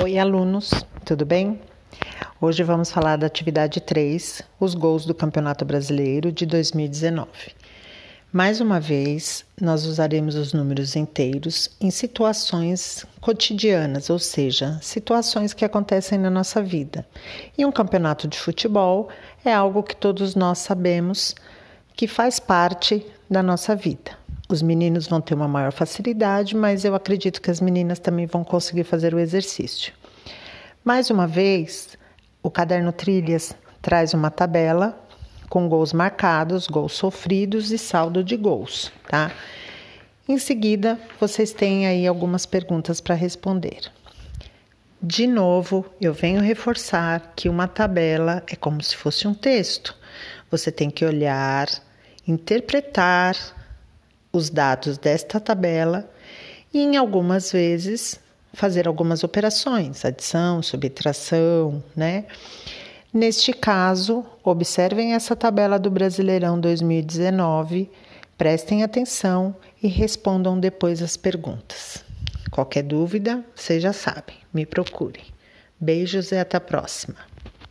Oi, alunos, tudo bem? Hoje vamos falar da atividade 3, os gols do Campeonato Brasileiro de 2019. Mais uma vez, nós usaremos os números inteiros em situações cotidianas, ou seja, situações que acontecem na nossa vida. E um campeonato de futebol é algo que todos nós sabemos que faz parte da nossa vida. Os meninos vão ter uma maior facilidade, mas eu acredito que as meninas também vão conseguir fazer o exercício. Mais uma vez, o caderno Trilhas traz uma tabela com gols marcados, gols sofridos e saldo de gols, tá? Em seguida, vocês têm aí algumas perguntas para responder. De novo, eu venho reforçar que uma tabela é como se fosse um texto. Você tem que olhar, interpretar os dados desta tabela e, em algumas vezes, fazer algumas operações, adição, subtração, né? Neste caso, observem essa tabela do Brasileirão 2019, prestem atenção e respondam depois as perguntas. Qualquer dúvida, vocês já sabem, me procurem. Beijos e até a próxima.